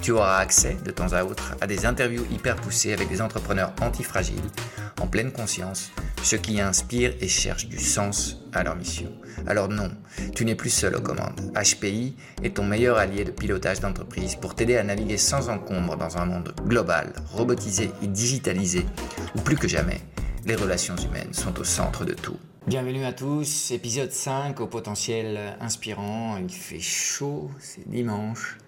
tu auras accès de temps à autre à des interviews hyper poussées avec des entrepreneurs antifragiles, en pleine conscience, ceux qui inspirent et cherchent du sens à leur mission. Alors non, tu n'es plus seul aux commandes. HPI est ton meilleur allié de pilotage d'entreprise pour t'aider à naviguer sans encombre dans un monde global, robotisé et digitalisé, où plus que jamais, les relations humaines sont au centre de tout. Bienvenue à tous, épisode 5 au potentiel inspirant. Il fait chaud, c'est dimanche.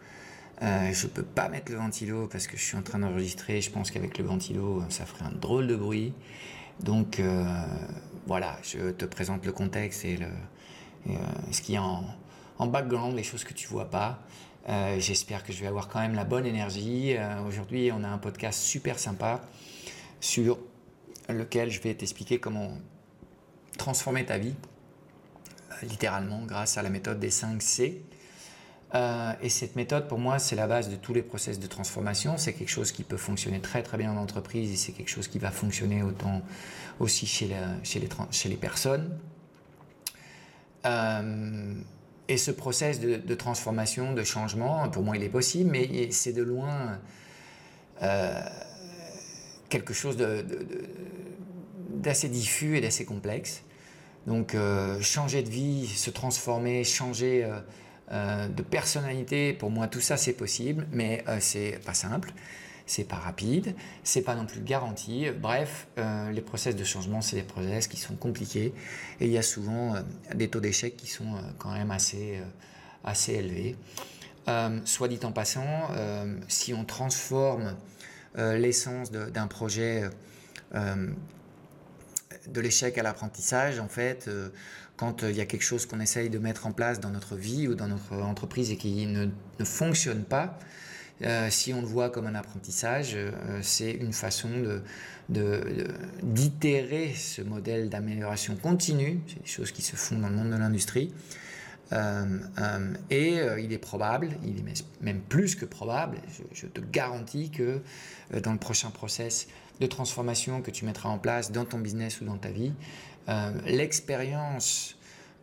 Euh, je ne peux pas mettre le ventilo parce que je suis en train d'enregistrer. Je pense qu'avec le ventilo, ça ferait un drôle de bruit. Donc euh, voilà, je te présente le contexte et, euh, ce qui est en, en, background, les choses que tu vois pas. J'espère que je vais avoir quand même la bonne énergie. Aujourd'hui, on a un podcast super sympa sur lequel je vais t'expliquer comment transformer ta vie, littéralement, grâce à la méthode des 5 C. Euh, et cette méthode, pour moi, c'est la base de tous les process de transformation. C'est quelque chose qui peut fonctionner très très bien en entreprise et c'est quelque chose qui va fonctionner autant aussi chez, les, personnes. Euh, et ce process de, transformation, de changement, pour moi, il est possible, mais c'est de loin euh, quelque chose d'assez diffus et d'assez complexe. Donc, changer de vie, se transformer, changer euh, de personnalité, pour moi tout ça c'est possible, mais euh, c'est pas simple, c'est pas rapide, c'est pas non plus garanti. Bref, euh, les process de changement, c'est des process qui sont compliqués et il y a souvent des taux d'échec qui sont quand même assez, assez élevés. soit dit en passant, si on transforme l'essence d'un projet de l'échec à l'apprentissage, en fait, quand euh, il y a quelque chose qu'on essaye de mettre en place dans notre vie ou dans notre entreprise et qui ne, fonctionne pas, euh, si on le voit comme un apprentissage, euh, c'est une façon d'itérer de, ce modèle d'amélioration continue. C'est des choses qui se font dans le monde de l'industrie. et il est probable, il est même plus que probable, je, je te garantis que dans le prochain process de transformation que tu mettras en place dans ton business ou dans ta vie, euh, l'expérience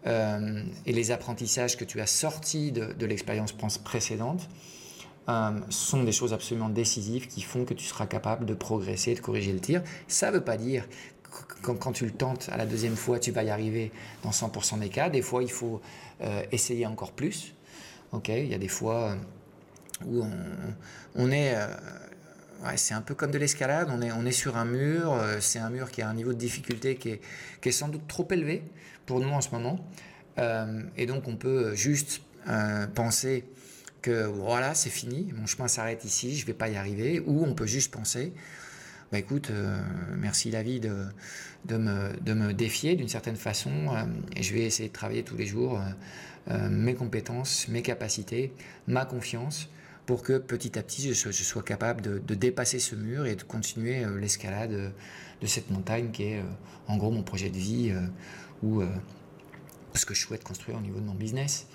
euh, et les apprentissages que tu as sortis de, l'expérience précédente euh, sont des choses absolument décisives qui font que tu seras capable de progresser, de corriger le tir. Ça ne veut pas dire que quand, tu le tentes à la deuxième fois, tu vas y arriver dans 100% des cas. Des fois, il faut essayer encore plus. Ok, il y a des fois où on, on est c'est un peu comme de l'escalade, on est, sur un mur, euh, c'est un mur qui a un niveau de difficulté qui est, sans doute trop élevé pour nous en ce moment. Euh, et donc on peut juste euh, penser que voilà, c'est fini, mon chemin s'arrête ici, je ne vais pas y arriver. Ou on peut juste penser, bah, écoute, merci la vie de, de, me, de me défier d'une certaine façon, et je vais essayer de travailler tous les jours mes compétences, mes capacités, ma confiance pour que petit à petit je sois, capable de, dépasser ce mur et de continuer euh, l'escalade euh, de cette montagne qui est euh, en gros mon projet de vie ou ce que je souhaite construire au niveau de mon business.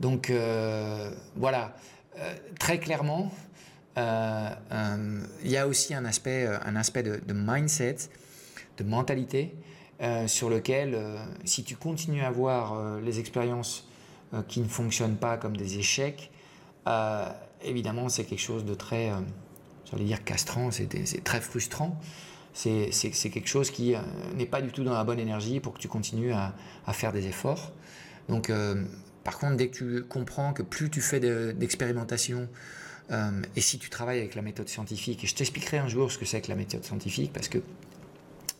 Donc voilà, très clairement, il y a aussi un aspect, un aspect de, de mindset, de mentalité, sur lequel, si tu continues à voir les expériences qui ne fonctionnent pas comme des échecs, évidemment, c'est quelque chose de très, euh, j'allais dire castrant, c'est très frustrant. C'est quelque chose qui euh, n'est pas du tout dans la bonne énergie pour que tu continues à, faire des efforts. Donc, euh, par contre, dès que tu comprends que plus tu fais d'expérimentation, et si tu travailles avec la méthode scientifique, et je t'expliquerai un jour ce que c'est que la méthode scientifique, parce que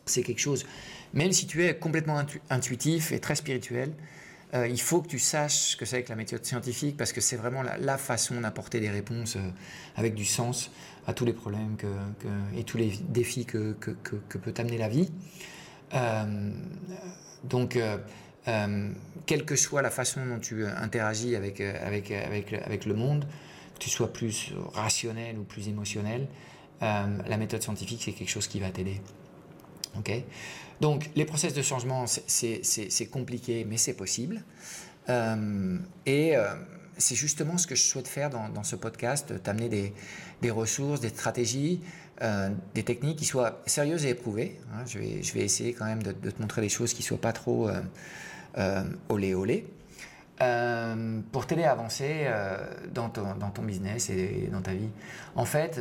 c'est quelque chose, même si tu es complètement intuitif et très spirituel, euh, il faut que tu saches ce que c'est avec la méthode scientifique parce que c'est vraiment la, façon d'apporter des réponses euh, avec du sens à tous les problèmes et tous les défis que, peut t'amener la vie. Euh, donc, quelle que soit la façon dont tu interagis avec, avec, le monde, que tu sois plus rationnel ou plus émotionnel, la méthode scientifique, c'est quelque chose qui va t'aider. Donc, les process de changement, c'est compliqué, mais c'est possible. Euh, et euh, c'est justement ce que je souhaite faire dans, ce podcast, t'amener des, ressources, des stratégies, euh, des techniques qui soient sérieuses et éprouvées. Hein. je, vais, essayer quand même de, te montrer des choses qui ne soient pas trop olé olé. pour t'aider à avancer dans ton, business et dans ta vie. En fait,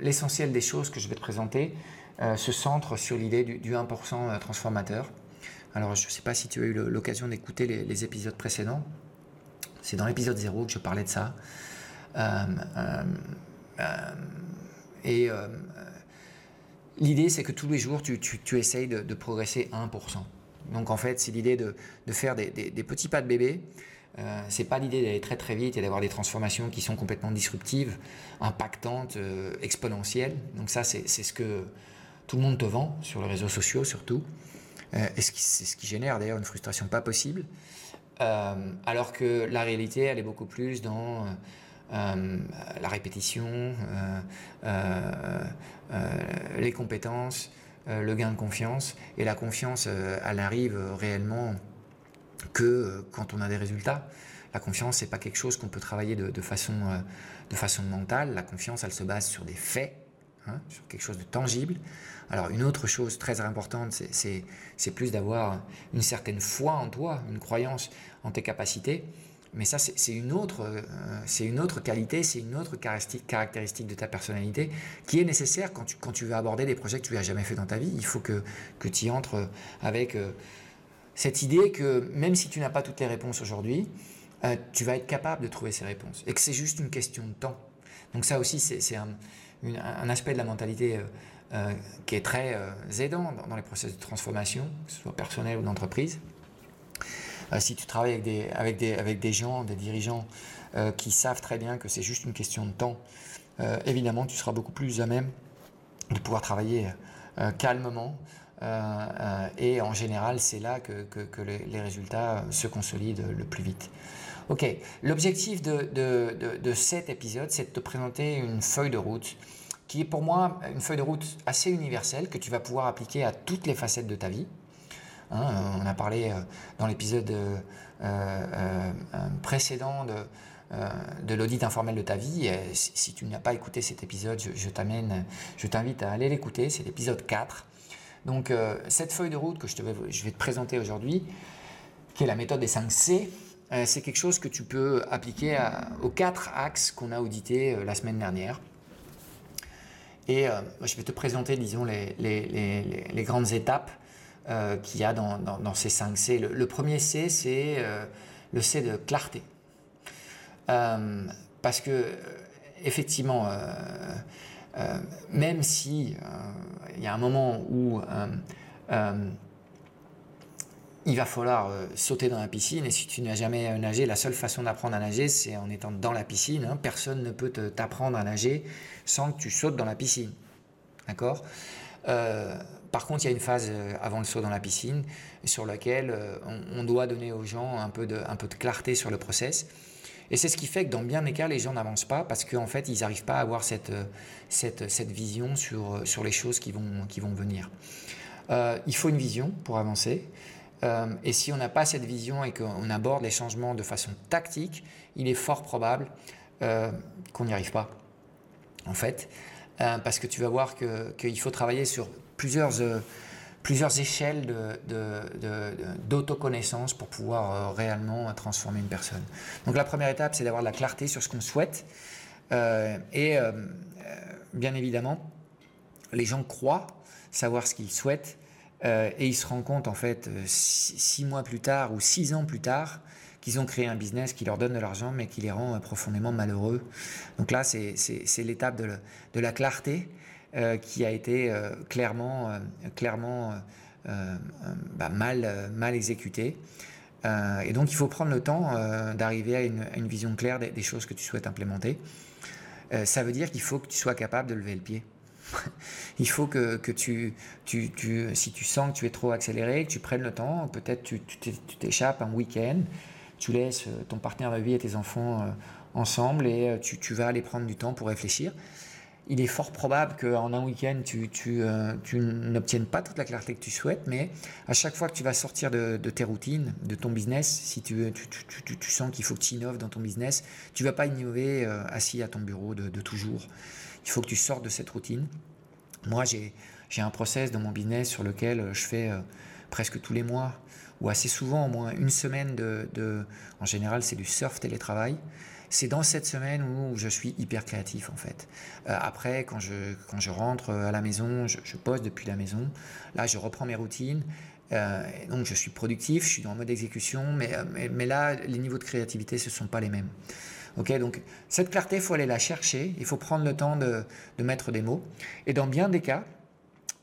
l'essentiel des choses que je vais te présenter, se centre sur l'idée du, 1% euh, transformateur. Alors, je ne sais pas si tu as eu l'occasion d'écouter les, épisodes précédents. C'est dans l'épisode 0 que je parlais de ça. Euh, et l'idée, c'est que tous les jours, tu, tu, essayes de, progresser 1%. Donc, en fait, c'est l'idée de, faire des, petits pas de bébé. Euh, c'est pas l'idée d'aller très très vite et d'avoir des transformations qui sont complètement disruptives, impactantes, exponentielles. Donc ça, c'est ce que tout le monde te vend, sur les réseaux sociaux surtout. Euh, et c'est ce qui génère d'ailleurs une frustration pas possible. Euh, alors que la réalité, elle est beaucoup plus dans euh, la répétition, les compétences, le gain de confiance. Et la confiance, elle arrive réellement que quand on a des résultats. La confiance, c'est pas quelque chose qu'on peut travailler de, façon, de façon mentale. La confiance, elle se base sur des faits, hein, sur quelque chose de tangible. Alors une autre chose très importante, c'est plus d'avoir une certaine foi en toi, une croyance en tes capacités. Mais ça, c'est une, euh, une autre qualité, c'est une autre caractéristique de ta personnalité qui est nécessaire quand tu, veux aborder des projets que tu n'as jamais fait dans ta vie. Il faut que, que tu y entres avec euh, cette idée que même si tu n'as pas toutes les réponses aujourd'hui, euh, tu vas être capable de trouver ces réponses et que c'est juste une question de temps. Donc ça aussi, c'est un, un, aspect de la mentalité euh, qui est très euh, aidant dans, les processus de transformation, que ce soit personnel ou d'entreprise. Euh, si tu travailles avec des, avec, des, avec des gens, des dirigeants qui savent très bien que c'est juste une question de temps, évidemment, tu seras beaucoup plus à même de pouvoir travailler calmement. et en général, c'est là que, que, les, résultats se consolident le plus vite. Ok, l'objectif de, de, de, cet épisode, c'est de te présenter une feuille de route qui est pour moi une feuille de route assez universelle que tu vas pouvoir appliquer à toutes les facettes de ta vie. Hein, euh, on a parlé euh, dans l'épisode euh, précédent de, de l'audit informel de ta vie. si, tu n'as pas écouté cet épisode, je, t'invite à aller l'écouter. C'est l'épisode 4. Donc, cette feuille de route que je, te vais, je vais te présenter aujourd'hui, qui est la méthode des 5 C, c'est quelque chose que tu peux appliquer aux quatre axes qu'on a audités la semaine dernière. Et euh, je vais te présenter, disons, les, grandes étapes euh, qu'il y a dans, ces 5 C. Le, premier C, c'est euh, le C de clarté. parce que, effectivement, même si il y a un moment où il va falloir euh, sauter dans la piscine. Et si tu n'as jamais nagé, la seule façon d'apprendre à nager, c'est en étant dans la piscine. Hein. Personne ne peut t'apprendre à nager sans que tu sautes dans la piscine. D'accord? Euh, Par contre, il y a une phase euh, avant le saut dans la piscine sur laquelle on, doit donner aux gens un peu de, clarté sur le process. Et c'est ce qui fait que dans bien des cas, les gens n'avancent pas parce qu'en fait, ils n'arrivent pas à avoir cette, vision sur, les choses qui vont venir. il faut une vision pour avancer. Euh, et si on n'a pas cette vision et qu'on aborde les changements de façon tactique, il est fort probable euh, qu'on n'y arrive pas, en fait. Euh, parce que tu vas voir qu'il faut travailler sur plusieurs, plusieurs échelles d'autoconnaissance pour pouvoir réellement transformer une personne. Donc la première étape, c'est d'avoir de la clarté sur ce qu'on souhaite. et bien évidemment, les gens croient savoir ce qu'ils souhaitent, euh, et il se rend compte, en fait, euh, six, mois plus tard ou six ans plus tard, qu'ils ont créé un business qui leur donne de l'argent mais qui les rend profondément malheureux. Donc là, c'est l'étape de, de, la clarté qui a été clairement, clairement bah, mal, mal exécutée. et donc il faut prendre le temps d'arriver à, une, vision claire des, choses que tu souhaites implémenter. ça veut dire qu'il faut que tu sois capable de lever le pied. Il faut que, tu, tu, tu, si tu sens que tu es trop accéléré, que tu prennes le temps, peut-être tu t'échappes un week-end, tu laisses euh, ton partenaire de vie et tes enfants euh, ensemble et euh, tu, tu, vas aller prendre du temps pour réfléchir. Il est fort probable qu'en un week-end, tu, tu, tu n'obtiennes pas toute la clarté que tu souhaites, mais à chaque fois que tu vas sortir de, tes routines, de ton business, si tu, sens qu'il faut que tu innoves dans ton business, tu vas pas innover assis à ton bureau de, toujours. Il faut que tu sortes de cette routine. Moi, j'ai un process dans mon business sur lequel euh, je fais euh, presque tous les mois, ou assez souvent, au moins une semaine de... en général, c'est du surf télétravail. C'est dans cette semaine où je suis hyper créatif en fait. Euh, après, quand je, quand je rentre à la maison, je, pose depuis la maison. Là, je reprends mes routines. donc, je suis productif, je suis dans le mode exécution, mais, mais, là, les niveaux de créativité, ce ne sont pas les mêmes. Ok, donc cette clarté, il faut aller la chercher, il faut prendre le temps de, mettre des mots. Et dans bien des cas,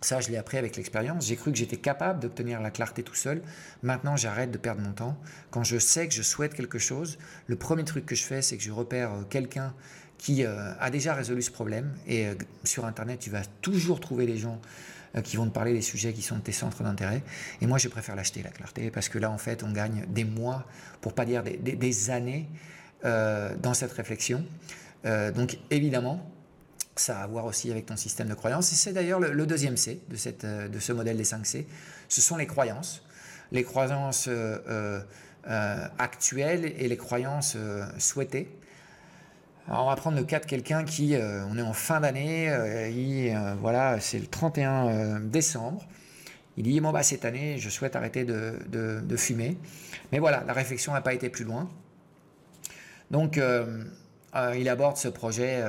ça je l'ai appris avec l'expérience, j'ai cru que j'étais capable d'obtenir la clarté tout seul. Maintenant, j'arrête de perdre mon temps. Quand je sais que je souhaite quelque chose, le premier truc que je fais, c'est que je repère euh, quelqu'un qui euh, a déjà résolu ce problème. Et euh, sur Internet, tu vas toujours trouver des gens qui vont te parler des sujets qui sont de tes centres d'intérêt. Et moi, je préfère l'acheter, la clarté, parce que là, en fait, on gagne des mois, pour pas dire des années, dans cette réflexion. Donc évidemment, ça a à voir aussi avec ton système de croyances. C'est d'ailleurs le, deuxième C de, cette, euh, de ce modèle des 5 C. Ce sont les croyances. Les croyances actuelles et les croyances souhaitées. On va prendre le cas de quelqu'un qui, on est en fin d'année, voilà, c'est le 31 décembre. Il dit, bon, bah, cette année, je souhaite arrêter de, de, fumer. Mais voilà, la réflexion n'a pas été plus loin. Donc, euh, euh, il aborde ce projet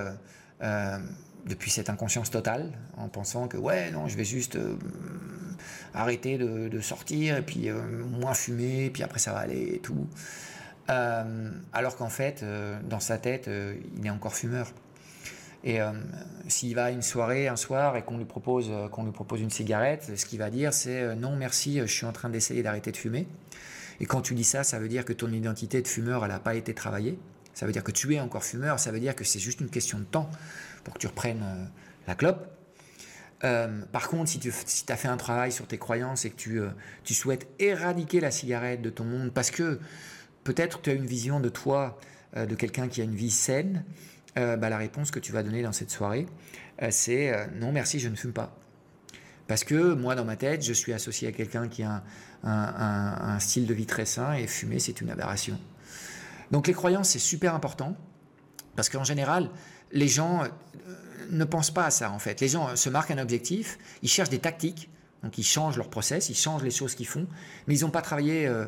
euh, depuis cette inconscience totale, en pensant que ouais, non, je vais juste arrêter de, sortir et puis moins fumer, puis après ça va aller et tout. alors qu'en fait, dans sa tête, il est encore fumeur. Et s'il va à une soirée un soir et qu'on lui propose qu'on lui propose une cigarette, ce qu'il va dire c'est non merci, je suis en train d'essayer d'arrêter de fumer. Et quand tu dis ça, ça veut dire que ton identité de fumeur, elle n'a pas été travaillée. Ça veut dire que tu es encore fumeur, ça veut dire que c'est juste une question de temps pour que tu reprennes euh, la clope. Euh, par contre, si tu as fait un travail sur tes croyances et que tu, euh, tu souhaites éradiquer la cigarette de ton monde, parce que peut-être tu as une vision de toi, de quelqu'un qui a une vie saine, bah, la réponse que tu vas donner dans cette soirée, c'est non merci, je ne fume pas. Parce que moi, dans ma tête, je suis associé à quelqu'un qui a un style de vie très sain et fumer, c'est une aberration. Donc les croyances, c'est super important, parce qu'en général, les gens euh, ne pensent pas à ça, en fait. Les gens euh, se marquent un objectif, ils cherchent des tactiques, donc ils changent leur process, ils changent les choses qu'ils font, mais ils n'ont pas travaillé euh,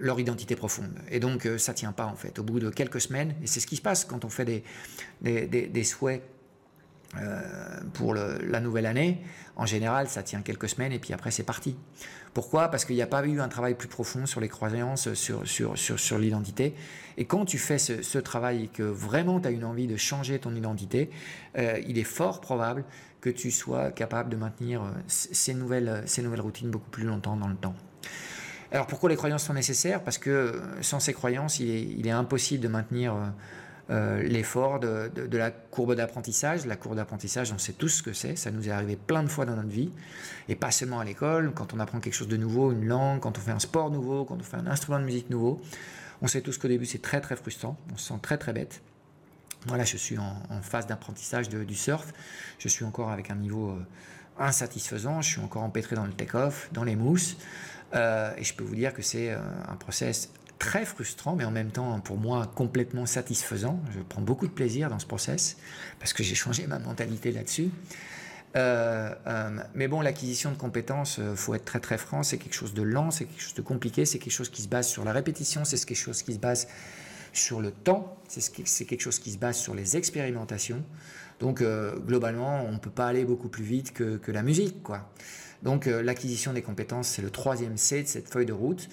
leur identité profonde. Et donc ça tient pas, en fait. Au bout de quelques semaines, et c'est ce qui se passe quand on fait des, des, des souhaits euh, pour la nouvelle année, en général, ça tient quelques semaines et puis après, c'est parti. Pourquoi? Parce qu'il n'y a pas eu un travail plus profond sur les croyances, sur, l'identité. Et quand tu fais ce, travail et que vraiment tu as une envie de changer ton identité, euh, il est fort probable que tu sois capable de maintenir euh, ces nouvelles, routines beaucoup plus longtemps dans le temps. Alors pourquoi les croyances sont nécessaires? Parce que sans ces croyances, il est impossible de maintenir euh, l'effort de, la courbe d'apprentissage. La courbe d'apprentissage, on sait tous ce que c'est, ça nous est arrivé plein de fois dans notre vie, et pas seulement à l'école, quand on apprend quelque chose de nouveau, une langue, quand on fait un sport nouveau, quand on fait un instrument de musique nouveau. On sait tous qu'au début c'est très très frustrant, on se sent très très bête. Voilà, je suis en, phase d'apprentissage du surf, je suis encore avec un niveau euh, insatisfaisant, je suis encore empêtré dans le take-off, dans les mousses, euh, et je peux vous dire que c'est un process très frustrant, mais en même temps pour moi complètement satisfaisant. Je prends beaucoup de plaisir dans ce process parce que j'ai changé ma mentalité là-dessus. Euh, euh, mais bon, l'acquisition de compétences, euh, faut être très très franc, c'est quelque chose de lent, c'est quelque chose de compliqué, c'est quelque chose qui se base sur la répétition, c'est quelque chose qui se base sur le temps, c'est quelque chose qui se base sur les expérimentations. Donc globalement, on ne peut pas aller beaucoup plus vite que, que la musique, quoi. Donc l'acquisition des compétences, c'est le troisième C de cette feuille de route.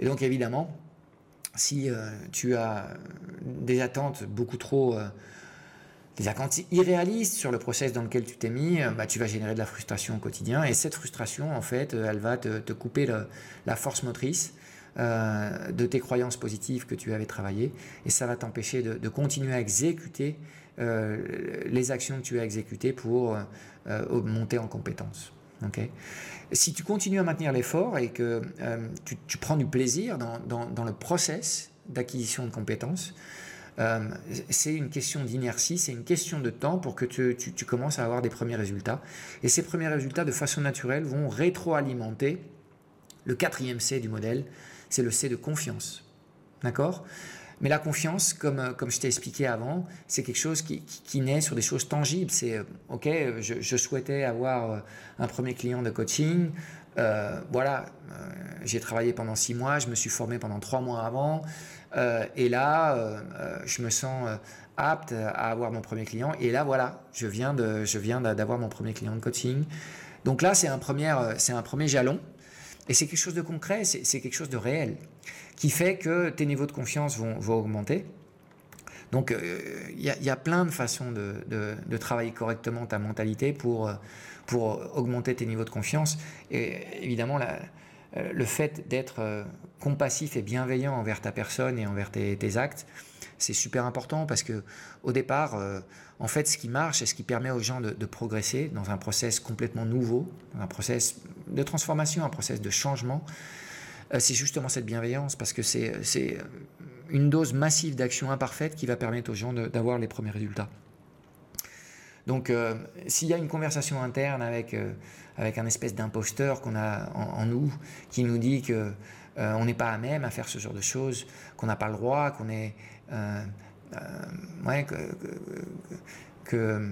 Et donc évidemment, si tu as des attentes beaucoup trop des attentes irréalistes sur le process dans lequel tu t'es mis, bah, tu vas générer de la frustration au quotidien. Et cette frustration, en fait, elle va te, couper la force motrice euh, de tes croyances positives que tu avais travaillées, et ça va t'empêcher de, continuer à exécuter euh, les actions que tu as exécutées pour euh, monter en compétence. Si tu continues à maintenir l'effort et que tu, prends du plaisir dans, le process d'acquisition de compétences, c'est une question d'inertie, c'est une question de temps pour que tu, tu, commences à avoir des premiers résultats. Et ces premiers résultats, de façon naturelle, vont rétroalimenter le quatrième C du modèle, c'est le C de confiance. D'accord? Mais la confiance, comme, euh, comme je t'ai expliqué avant, c'est quelque chose qui, naît sur des choses tangibles. C'est, euh, OK, je, souhaitais avoir euh, un premier client de coaching. voilà, j'ai travaillé pendant six mois, je me suis formé pendant trois mois avant. et là, je me sens apte à avoir mon premier client. Et là, voilà, je viens, de, je viens d'avoir mon premier client de coaching. Donc là, c'est un premier, c'est un premier jalon. Et c'est quelque chose de concret, c'est quelque chose de réel, qui fait que tes niveaux de confiance vont, augmenter. Donc euh, il y, a plein de façons de, travailler correctement ta mentalité pour, euh, pour augmenter tes niveaux de confiance. Et évidemment, euh, le fait d'être compassif et bienveillant envers ta personne et envers tes actes, c'est super important parce que au départ, en fait, ce qui marche et ce qui permet aux gens de, progresser dans un process complètement nouveau, un process de transformation, un process de changement, c'est justement cette bienveillance parce que c'est une dose massive d'action imparfaite qui va permettre aux gens d'avoir les premiers résultats. Donc, euh, s'il y a une conversation interne avec, avec un espèce d'imposteur qu'on a en, nous, qui nous dit que on n'est pas à même à faire ce genre de choses, qu'on n'a pas le droit, qu'on est, euh, euh, que,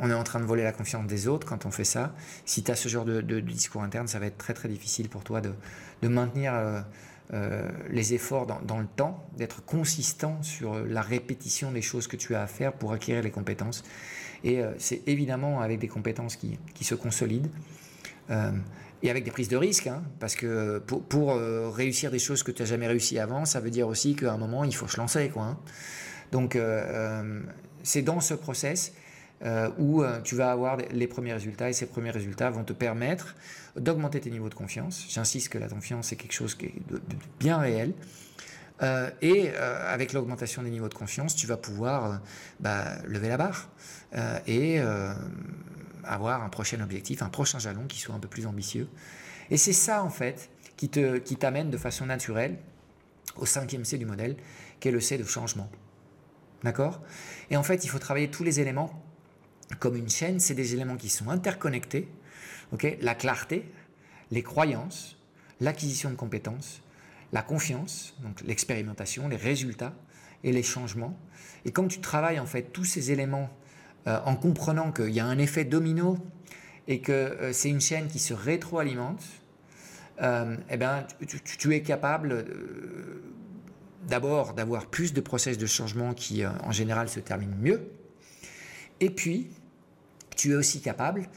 on est en train de voler la confiance des autres quand on fait ça. Si tu as ce genre de, discours interne, ça va être très très difficile pour toi de, maintenir euh, les efforts dans, le temps, d'être consistant sur la répétition des choses que tu as à faire pour acquérir les compétences. Et c'est évidemment avec des compétences qui, se consolident et avec des prises de risques, hein, parce que pour, euh, réussir des choses que tu n'as jamais réussi avant, ça veut dire aussi qu'à un moment, il faut se lancer. Quoi, hein. Donc, euh, euh, c'est dans ce process où tu vas avoir les premiers résultats, et ces premiers résultats vont te permettre d'augmenter tes niveaux de confiance. J'insiste que la confiance, est quelque chose qui est de, bien réel. et avec l'augmentation des niveaux de confiance, tu vas pouvoir bah, lever la barre et avoir un prochain objectif, un prochain jalon qui soit un peu plus ambitieux. Et c'est ça, en fait, qui te qui t'amène de façon naturelle au cinquième C du modèle, qui est le C de changement. D'accord? Et en fait, il faut travailler tous les éléments comme une chaîne. C'est des éléments qui sont interconnectés. ok? La clarté, les croyances, l'acquisition de compétences, la confiance, donc l'expérimentation, les résultats et les changements. Et quand tu travailles en fait tous ces éléments euh, en comprenant qu'il y a un effet domino et que euh, c'est une chaîne qui se rétroalimente, euh, eh ben, tu, es capable d'abord d'avoir plus de process de changement qui en général se terminent mieux, et puis tu es aussi capable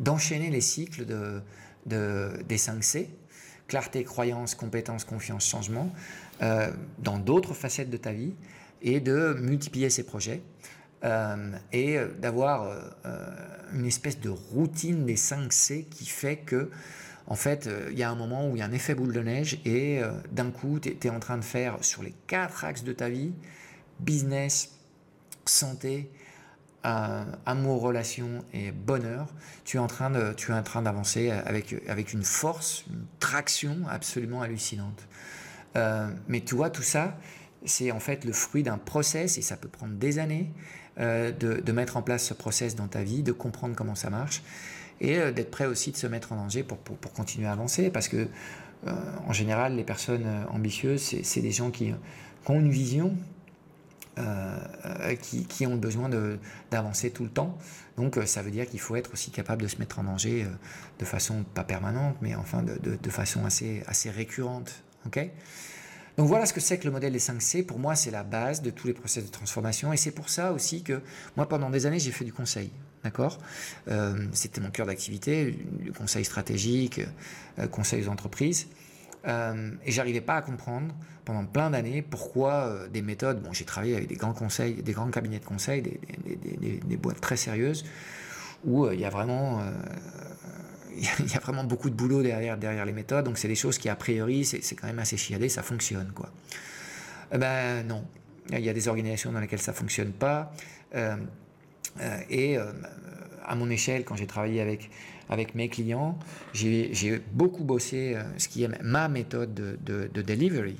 d'enchaîner les cycles de, des 5 C, clarté, croyance, compétence, confiance, changement, dans d'autres facettes de ta vie, et de multiplier ses projets euh, et d'avoir euh, une espèce de routine des 5 C qui fait que en fait, euh, il y a un moment où il y a un effet boule de neige et d'un coup, tu es, en train de faire sur les quatre axes de ta vie, business, santé, amour, relation et bonheur, tu es en train de, tu es en train d'avancer avec, avec une force, une traction absolument hallucinante. mais tu vois, tout ça, c'est en fait le fruit d'un process, et ça peut prendre des années, euh, de, mettre en place ce process dans ta vie, de comprendre comment ça marche, et euh, d'être prêt aussi de se mettre en danger pour, pour, continuer à avancer, parce que euh, en général, les personnes ambitieuses, c'est des gens qui, ont une vision, qui, qui, ont besoin d'avancer tout le temps. Donc ça veut dire qu'il faut être aussi capable de se mettre en danger de façon pas permanente, mais enfin de, de, façon assez, assez récurrente. ok? Donc voilà ce que c'est que le modèle des 5C. Pour moi, c'est la base de tous les process de transformation. Et c'est pour ça aussi que moi, pendant des années, j'ai fait du conseil. D'accord? Euh, C'était mon cœur d'activité, du conseil stratégique, euh, conseil aux entreprises. Et j'arrivais pas à comprendre pendant plein d'années pourquoi des méthodes. Bon, j'ai travaillé avec des grands conseils, des grands cabinets de conseil, des, boîtes très sérieuses où il y a vraiment il y a vraiment beaucoup de boulot derrière, les méthodes, donc c'est des choses qui, a priori, c'est quand même assez chiadé, ça fonctionne, quoi. Eh ben non, il y a des organisations dans lesquelles ça fonctionne pas. Euh, euh, et euh, à mon échelle, quand j'ai travaillé avec, avec mes clients, j'ai beaucoup bossé ce qui est ma méthode de, de, delivery,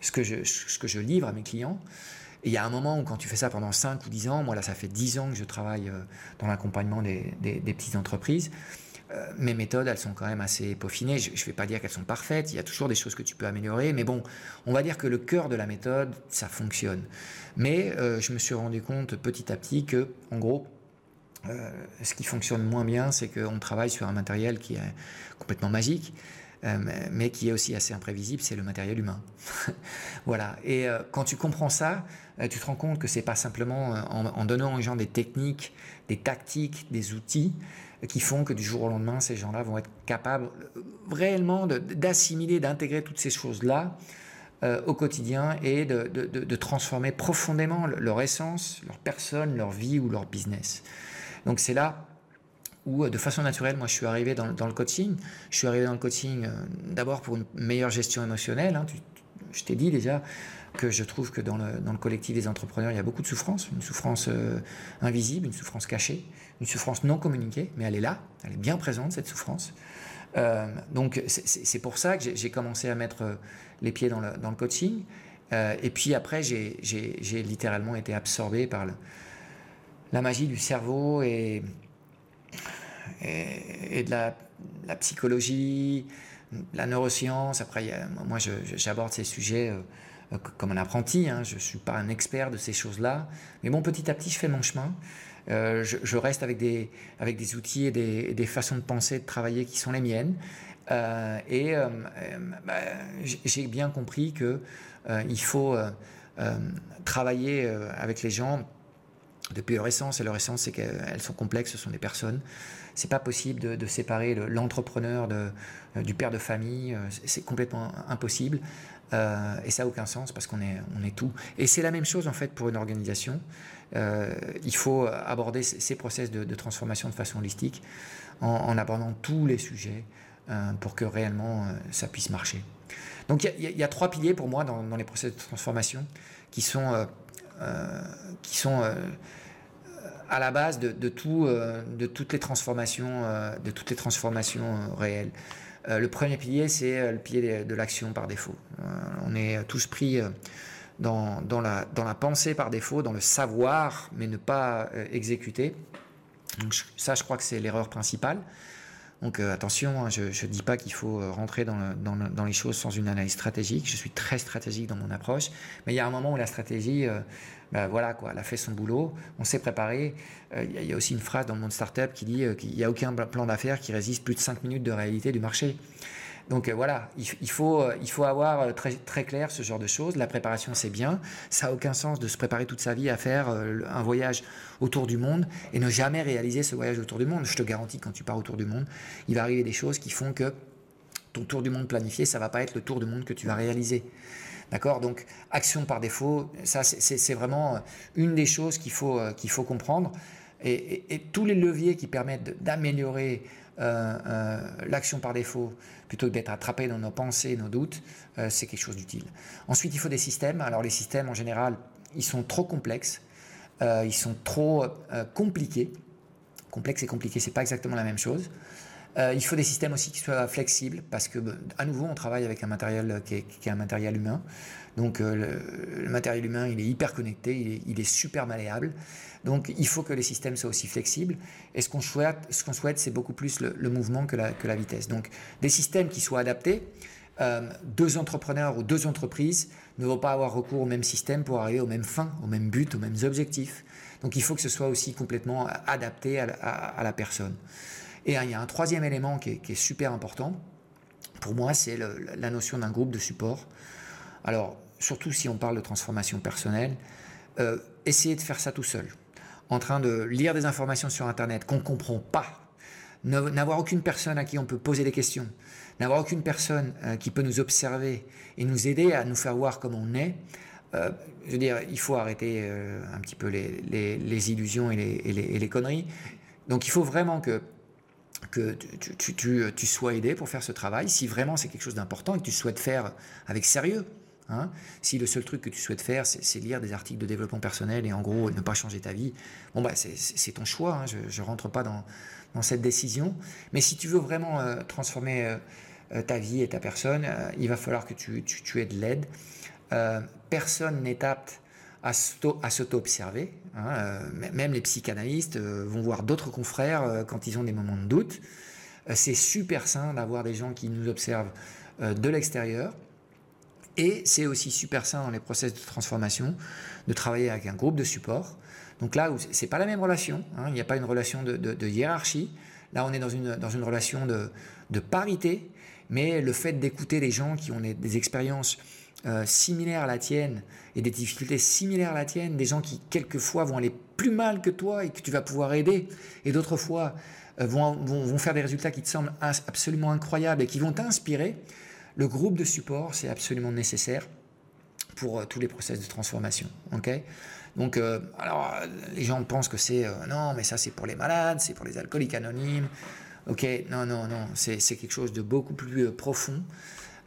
ce, que je, ce que je livre à mes clients. Et il y a un moment où quand tu fais ça pendant 5 ou 10 ans, moi là ça fait 10 ans que je travaille dans l'accompagnement des, petites entreprises, euh, mes méthodes, elles sont quand même assez peaufinées. Je ne vais pas dire qu'elles sont parfaites, il y a toujours des choses que tu peux améliorer, mais bon, on va dire que le cœur de la méthode, ça fonctionne. Mais euh, je me suis rendu compte petit à petit que, en gros, euh, ce qui fonctionne moins bien, c'est qu'on travaille sur un matériel qui est complètement magique, mais qui est aussi assez imprévisible, c'est le matériel humain. voilà. Et quand tu comprends ça, tu te rends compte que c'est pas simplement en, donnant aux gens des techniques, des tactiques, des outils, qui font que du jour au lendemain, ces gens-là vont être capables réellement d'assimiler, d'intégrer toutes ces choses-là euh, au quotidien et de, transformer profondément leur essence, leur personne, leur vie ou leur business. Donc c'est là où, euh, de façon naturelle, moi je suis arrivé dans, le coaching. Je suis arrivé dans le coaching euh, d'abord pour une meilleure gestion émotionnelle. Hein. je t'ai dit déjà, que je trouve que dans le, collectif des entrepreneurs, il y a beaucoup de souffrance, une souffrance euh, invisible, une souffrance cachée, une souffrance non communiquée, mais elle est là, elle est bien présente, cette souffrance. Donc c'est pour ça que j'ai commencé à mettre les pieds dans le coaching. et puis après, j'ai littéralement été absorbé par le, la magie du cerveau et, de la, la, psychologie, la neuroscience. Après, moi, j'aborde ces sujets euh, comme un apprenti, hein, je ne suis pas un expert de ces choses-là, mais bon, petit à petit, je fais mon chemin. Euh, je, reste avec des, outils et des, façons de penser, de travailler qui sont les miennes. Euh, et bah, j'ai bien compris que il faut travailler avec les gens depuis leur essence. Et leur essence, c'est qu'elles sont complexes, ce sont des personnes. C'est pas possible de, séparer l'entrepreneur du père de famille. C'est complètement impossible. Euh, et ça n'a aucun sens parce qu'on est, on est tout. Et c'est la même chose en fait pour une organisation. Euh, il faut aborder ces process de, transformation de façon holistique en, abordant tous les sujets euh, pour que réellement ça puisse marcher. Donc il y, a trois piliers pour moi dans, les process de transformation qui sont, qui sont à la base de, tout, de toutes les transformations, de toutes les transformations réelles. Euh, le premier pilier, c'est euh, le pilier de, l'action par défaut. Euh, on est tous pris dans, la, pensée par défaut, dans le savoir, mais ne pas exécuter. Ça, je crois que c'est l'erreur principale. Donc attention, hein, je ne dis pas qu'il faut rentrer dans, les choses sans une analyse stratégique. Je suis très stratégique dans mon approche, mais il y a un moment où la stratégie, ben voilà quoi, elle a fait son boulot, on s'est préparé. Euh, il y, a aussi une phrase dans le monde startup qui dit euh, qu'il n'y a aucun plan d'affaires qui résiste plus de 5 minutes de réalité du marché. Donc euh, voilà, il, faut, il faut avoir très, très clair ce genre de choses. La préparation, c'est bien. Ça n'a aucun sens de se préparer toute sa vie à faire un voyage autour du monde et ne jamais réaliser ce voyage autour du monde. Je te garantis, quand tu pars autour du monde, il va arriver des choses qui font que ton tour du monde planifié, ça va pas être le tour du monde que tu vas réaliser. D'accord? Donc, action par défaut, ça, c'est vraiment une des choses qu'il faut, euh, comprendre. Et, tous les leviers qui permettent d'améliorer euh, euh, l'action par défaut plutôt que d'être attrapé dans nos pensées, nos doutes, c'est quelque chose d'utile. Ensuite, il faut des systèmes. Alors, les systèmes, en général, ils sont trop complexes, ils sont trop compliqués. Complexe et compliqué, c'est pas exactement la même chose. Euh, il faut des systèmes aussi qui soient flexibles parce que, à nouveau, on travaille avec un matériel qui est, un matériel humain. Donc, euh, le, matériel humain, il est hyper connecté, il est, super malléable. Donc, il faut que les systèmes soient aussi flexibles. Et ce qu'on souhaite, ce qu'on souhaite, c'est beaucoup plus le, mouvement que la, vitesse. Donc, des systèmes qui soient adaptés. Euh, deux entrepreneurs ou deux entreprises ne vont pas avoir recours au même système pour arriver aux mêmes fins, aux mêmes buts, aux mêmes objectifs. Donc, il faut que ce soit aussi complètement adapté à la personne. Et il y a un troisième élément qui est, super important, pour moi, c'est la notion d'un groupe de support. Alors, surtout si on parle de transformation personnelle, euh, essayez de faire ça tout seul. En train de lire des informations sur Internet qu'on ne comprend pas, n'avoir aucune personne à qui on peut poser des questions, n'avoir aucune personne euh, qui peut nous observer et nous aider à nous faire voir comme on est, euh, je veux dire, il faut arrêter euh, un petit peu les, illusions et les, conneries. Donc il faut vraiment que, tu, sois aidé pour faire ce travail, si vraiment c'est quelque chose d'important et que tu souhaites faire avec sérieux. Hein. Si le seul truc que tu souhaites faire, c'est lire des articles de développement personnel et en gros ne pas changer ta vie, bon bah c'est ton choix, hein. je ne rentre pas dans, cette décision. Mais si tu veux vraiment euh, transformer euh, ta vie et ta personne, euh, il va falloir que tu, tu, aies de l'aide. personne n'est apte à s'auto-observer. Hein. même les psychanalystes vont voir d'autres confrères quand ils ont des moments de doute. c'est super sain d'avoir des gens qui nous observent de l'extérieur et c'est aussi super sain dans les process de transformation de travailler avec un groupe de support. Donc là, c'est pas la même relation, hein, il n'y a pas une relation de, hiérarchie. Là, on est dans une, dans une relation de, parité, mais le fait d'écouter des gens qui ont des, expériences euh, similaires à la tienne et des difficultés similaires à la tienne, des gens qui quelquefois vont aller plus mal que toi et que tu vas pouvoir aider, et d'autres fois euh, vont, vont, vont, faire des résultats qui te semblent absolument incroyables et qui vont t'inspirer, le groupe de support, c'est absolument nécessaire pour euh, tous les process de transformation. Donc, euh, alors, les gens pensent que c'est euh, non, mais ça c'est pour les malades, c'est pour les alcooliques anonymes. Ok, non, non, non, c'est quelque chose de beaucoup plus profond.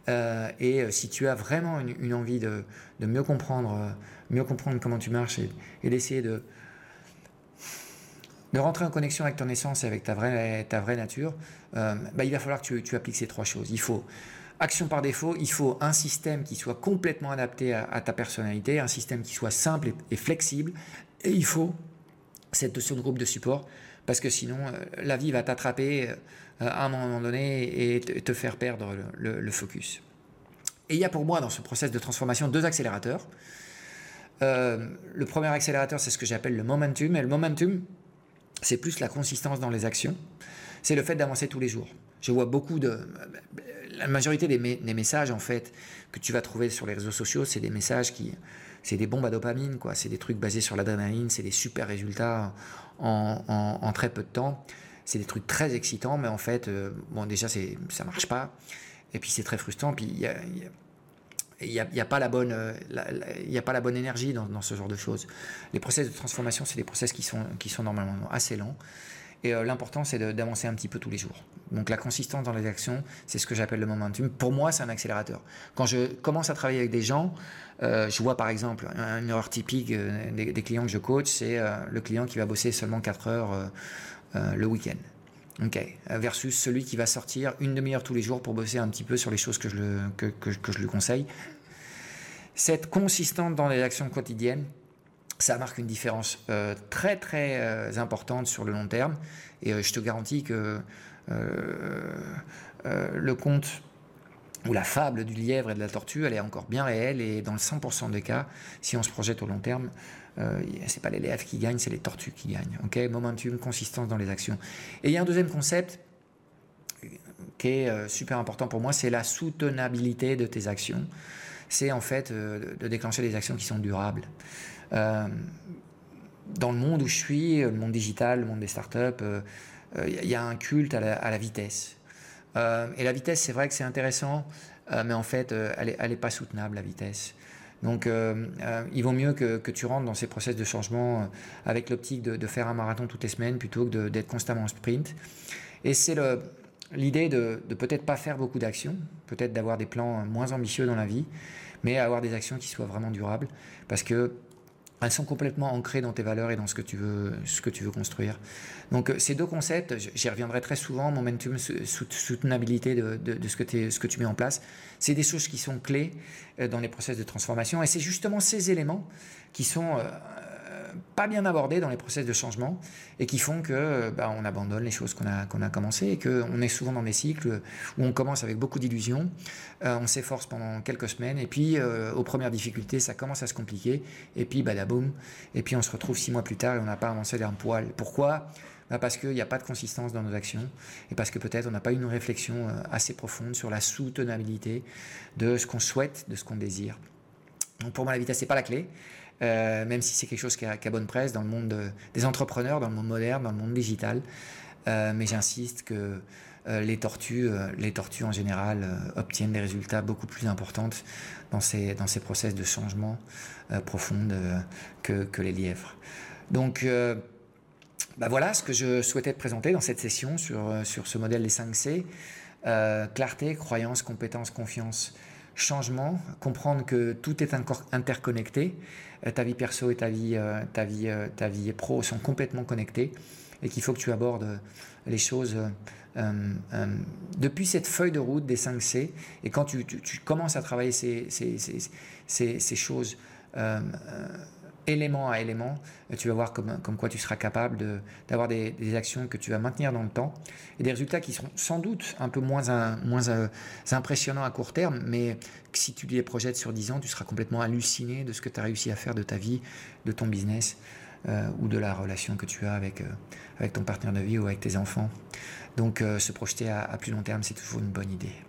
et si tu as vraiment une, envie de, mieux comprendre, mieux comprendre comment tu marches et, d'essayer de, de rentrer en connexion avec ton essence et avec ta vraie, ta vraie nature, bah, il va falloir que tu, tu appliques ces trois choses. Il faut action par défaut, il faut un système qui soit complètement adapté à, ta personnalité, un système qui soit simple et, flexible, et il faut cette notion de groupe de support, parce que sinon, euh, la vie va t'attraper euh, à un moment donné et te faire perdre le, focus. Et il y a pour moi dans ce process de transformation deux accélérateurs. Euh, le premier accélérateur, c'est ce que j'appelle le momentum, et le momentum, c'est plus la consistance dans les actions, c'est le fait d'avancer tous les jours. Je vois beaucoup de. La majorité des, messages, en fait, que tu vas trouver sur les réseaux sociaux, c'est des messages qui. C'est des bombes à dopamine, quoi. C'est des trucs basés sur l'adrénaline, c'est des super résultats en, très peu de temps. C'est des trucs très excitants, mais en fait, euh, bon, déjà, ça marche pas. Et puis, c'est très frustrant. Puis, il y a, il n'y a, pas la bonne, il a pas la bonne énergie dans, dans, ce genre de choses. Les process de transformation, c'est des process qui sont, qui sont normalement assez lents. Et euh, l'important, c'est d'avancer un petit peu tous les jours. Donc la consistance dans les actions, c'est ce que j'appelle le momentum. Pour moi, c'est un accélérateur. Quand je commence à travailler avec des gens, euh, je vois par exemple une erreur typique euh, des, clients que je coach, c'est le client qui va bosser seulement 4 heures le week-end. Ok. Versus celui qui va sortir une demi-heure tous les jours pour bosser un petit peu sur les choses que je, lui conseille. Cette consistance dans les actions quotidiennes, ça marque une différence euh, très très euh, importante sur le long terme. Et euh, je te garantis que le conte ou la fable du lièvre et de la tortue, elle est encore bien réelle. Et dans le 100% des cas, si on se projette au long terme, c'est pas les lièvres qui gagnent, c'est les tortues qui gagnent. Ok, momentum, consistance dans les actions. Et il y a un deuxième concept qui est super important pour moi, c'est la soutenabilité de tes actions. C'est en fait de déclencher des actions qui sont durables. Euh, dans le monde où je suis, le monde digital, le monde des startups, il euh, euh, y a un culte à la, vitesse. et la vitesse, c'est vrai que c'est intéressant, mais en fait, elle n'est est pas soutenable, la vitesse. Donc, il vaut mieux que, tu rentres dans ces process de changement avec l'optique de, de, faire un marathon toutes les semaines plutôt que d'être constamment en sprint. Et c'est l'idée de, de peut-être pas faire beaucoup d'actions, peut-être d'avoir des plans moins ambitieux dans la vie, mais avoir des actions qui soient vraiment durables. Parce que elles sont complètement ancrées dans tes valeurs et dans ce que tu veux, ce que tu veux construire. Donc euh, ces deux concepts, j'y reviendrai très souvent, momentum, soutenabilité de, de, ce, que ce que tu mets en place, c'est des choses qui sont clés euh, dans les process de transformation et c'est justement ces éléments qui sont euh, pas bien abordés dans les process de changement et qui font que bah, on abandonne les choses qu'on a, a commencé et qu'on est souvent dans des cycles où on commence avec beaucoup d'illusions, euh, on s'efforce pendant quelques semaines et puis euh, aux premières difficultés ça commence à se compliquer et puis badaboum et puis on se retrouve six mois plus tard et on n'a pas avancé d'un poil. Pourquoi? Bah, parce qu'il n'y a pas de consistance dans nos actions et parce que peut-être on n'a pas eu une réflexion euh, assez profonde sur la soutenabilité de ce qu'on souhaite, de ce qu'on désire. Donc pour moi, la vitesse, n'est pas la clé. Euh, même si c'est quelque chose qui a, bonne presse dans le monde des entrepreneurs, dans le monde moderne, dans le monde digital. mais j'insiste que les tortues, les tortues en général obtiennent des résultats beaucoup plus importants dans ces, dans ces process de changement profond que, que, les lièvres. Donc, bah voilà ce que je souhaitais te présenter dans cette session sur, sur ce modèle des 5 C. clarté, croyance, compétence, confiance, changement, comprendre que tout est interconnecté, euh, ta vie perso et ta vie, euh, ta vie, euh, ta vie pro sont complètement connectées et qu'il faut que tu abordes les choses depuis cette feuille de route des 5 C. Et quand tu, commences à travailler ces, ces, ces, ces choses élément à élément, tu vas voir comme, quoi tu seras capable d'avoir des, actions que tu vas maintenir dans le temps et des résultats qui seront sans doute un peu moins, moins euh, impressionnants à court terme, mais si tu les projettes sur 10 ans, tu seras complètement halluciné de ce que tu as réussi à faire de ta vie, de ton business euh, ou de la relation que tu as euh, avec ton partenaire de vie ou avec tes enfants. Donc se projeter à plus long terme, c'est toujours une bonne idée.